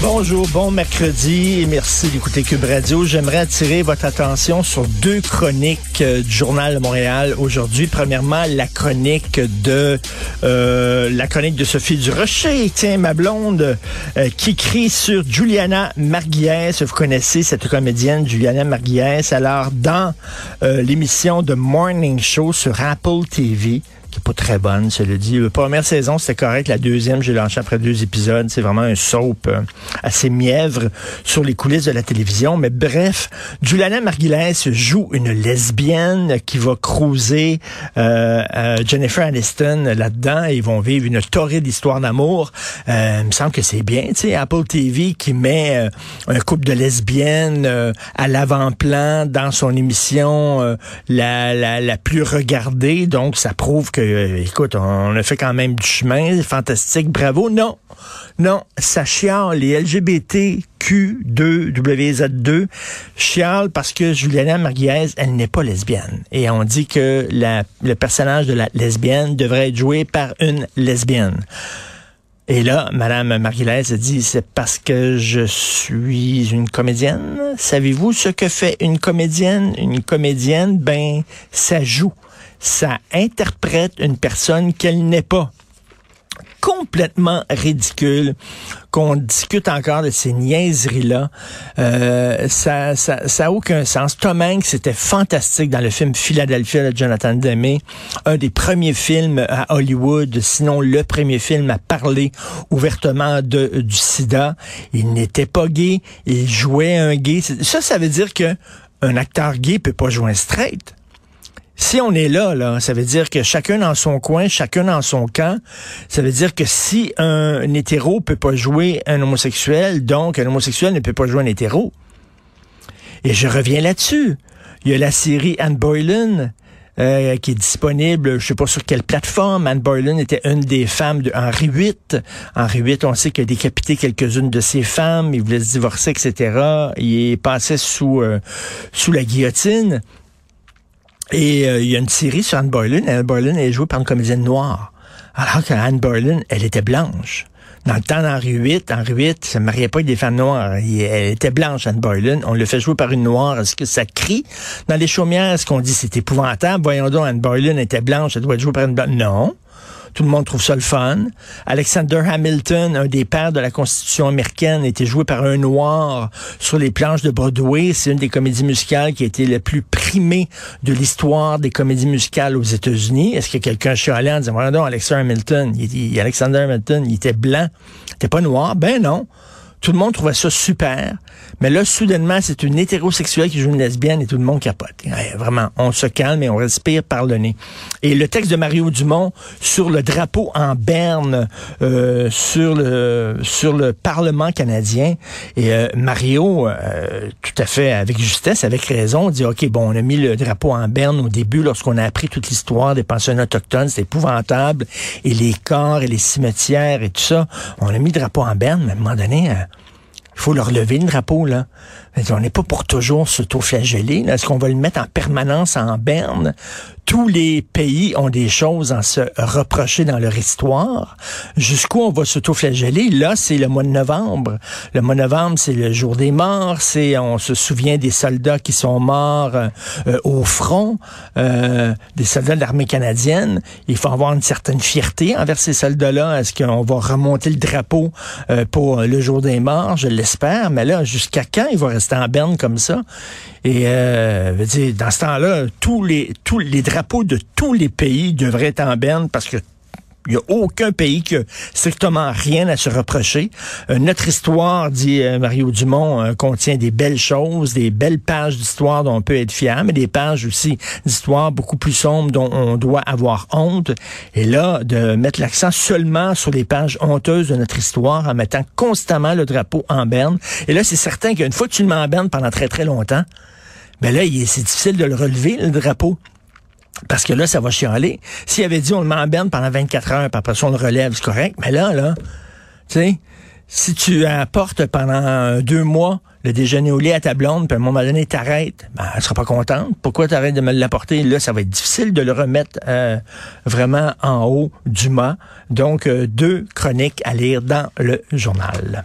Bonjour, bon mercredi et merci d'écouter Cube Radio. J'aimerais attirer votre attention sur deux chroniques euh, du Journal de Montréal aujourd'hui. Premièrement, la chronique de euh, la chronique de Sophie Durocher, tiens, ma blonde, euh, qui crie sur Juliana Margulies. Vous connaissez cette comédienne, Juliana Margulies. Alors, dans euh, l'émission de Morning Show sur Apple TV, pas très bonne, cela dit. La première saison, c'était correct. La deuxième, j'ai lancé après deux épisodes. C'est vraiment un soap euh, assez mièvre sur les coulisses de la télévision. Mais bref, Juliana Margulies joue une lesbienne qui va cruiser euh, euh, Jennifer Aniston là-dedans ils vont vivre une torride histoire d'amour. Euh, il me semble que c'est bien, tu sais, Apple TV qui met euh, un couple de lesbiennes à l'avant-plan dans son émission la, la, la plus regardée. Donc, ça prouve que, euh, écoute, on a fait quand même du chemin. Fantastique, bravo. Non, non, ça chiale les LGBTQ2, WZ2, chiale parce que Juliana Margulies, elle n'est pas lesbienne. Et on dit que le personnage de la lesbienne devrait être joué par une lesbienne. Et là, Madame Margulies a dit, c'est parce que je suis une comédienne. Savez-vous ce que fait une comédienne? Une comédienne, ben, ça joue. Ça interprète une personne qu'elle n'est pas complètement ridicule qu'on discute encore de ces niaiseries-là. Euh, ça, ça, ça a aucun sens. Tom Hanks, c'était fantastique dans le film Philadelphia de Jonathan Demme, un des premiers films à Hollywood, sinon le premier film à parler ouvertement de, du sida. Il n'était pas gay, il jouait un gay. Ça, ça veut dire que un acteur gay peut pas jouer un straight. Si on est là, là, ça veut dire que chacun dans son coin, chacun dans son camp. Ça veut dire que si un, hétéro peut pas jouer un homosexuel, donc un homosexuel ne peut pas jouer un hétéro. Et je reviens là-dessus. Il y a la série Anne Boylan. euh, qui est disponible, je sais pas sur quelle plateforme. Anne Boylan était une des femmes de Henri VIII. Henri VIII, on sait qu'il a décapité quelques-unes de ses femmes, il voulait se divorcer, etc. Il est passé sous euh, sous la guillotine. Et euh, il y a une série sur Anne Boylan. Anne Boylan est jouée par une comédienne noire. Alors qu'Anne Boylan, elle était blanche. Dans le temps d'Henri VIII, Henri VIII se mariait pas avec des femmes noires. Elle était blanche, Anne Boylan. On le fait jouer par une noire. Est-ce que ça crie? Dans les chaumières? Est-ce qu'on dit c'est épouvantable? Voyons donc, Anne Boylan était blanche, elle doit être jouée par une blanche. Non. Tout le monde trouve ça le fun. Alexander Hamilton, un des pères de la Constitution américaine, était joué par un noir sur les planches de Broadway. C'est une des comédies musicales qui a été la plus primée de l'histoire des comédies musicales aux États-Unis. Est-ce que quelqu'un chialait en disant, voilà Alexander Hamilton, il, il- Alexander Hamilton, il était blanc, il était pas noir? Ben non. Tout le monde trouvait ça super. Mais là, soudainement, c'est une hétérosexuelle qui joue une lesbienne et tout le monde capote. vraiment, on se calme et on respire par le nez. Et le texte de Mario Dumont sur le drapeau en berne euh, sur le sur le Parlement canadien. Et euh, Mario, euh, tout à fait avec justesse, avec raison, dit OK, bon, on a mis le drapeau en berne au début lorsqu'on a appris toute l'histoire des pensionnats autochtones, c'est épouvantable, et les corps et les cimetières et tout ça. On a mis le drapeau en berne, mais à un moment donné, il faut leur lever le drapeau, là. On n'est pas pour toujours s'auto-flageller. Est-ce qu'on va le mettre en permanence en berne? Tous les pays ont des choses à se reprocher dans leur histoire. Jusqu'où on va s'auto-flageller? Là, c'est le mois de novembre. Le mois de novembre, c'est le jour des morts. C'est, on se souvient des soldats qui sont morts euh, au front, euh, des soldats de l'armée canadienne. Il faut avoir une certaine fierté envers ces soldats-là. Est-ce qu'on va remonter le drapeau euh, pour le jour des morts? Je l'espère. Mais là, jusqu'à quand il va rester en berne comme ça? Et euh, dire, dans ce temps-là, tous les tous les drapeaux de tous les pays devraient être en berne parce que il n'y a aucun pays qui a strictement rien à se reprocher. Euh, notre histoire, dit euh, Mario Dumont, euh, contient des belles choses, des belles pages d'histoire dont on peut être fier, mais des pages aussi d'histoire beaucoup plus sombres dont on doit avoir honte. Et là, de mettre l'accent seulement sur les pages honteuses de notre histoire en mettant constamment le drapeau en berne. Et là, c'est certain qu'une fois que tu le mets en berne pendant très très longtemps, ben là, c'est difficile de le relever, le drapeau. Parce que là, ça va chialer. S'il avait dit on le met pendant 24 heures, puis après ça, on le relève, c'est correct. Mais là, là, tu sais, si tu apportes pendant deux mois le déjeuner au lit à ta blonde, puis à un moment donné, t'arrêtes, ben, elle sera pas contente. Pourquoi t'arrêtes de me l'apporter? Là, ça va être difficile de le remettre euh, vraiment en haut du mât. Donc, euh, deux chroniques à lire dans le journal.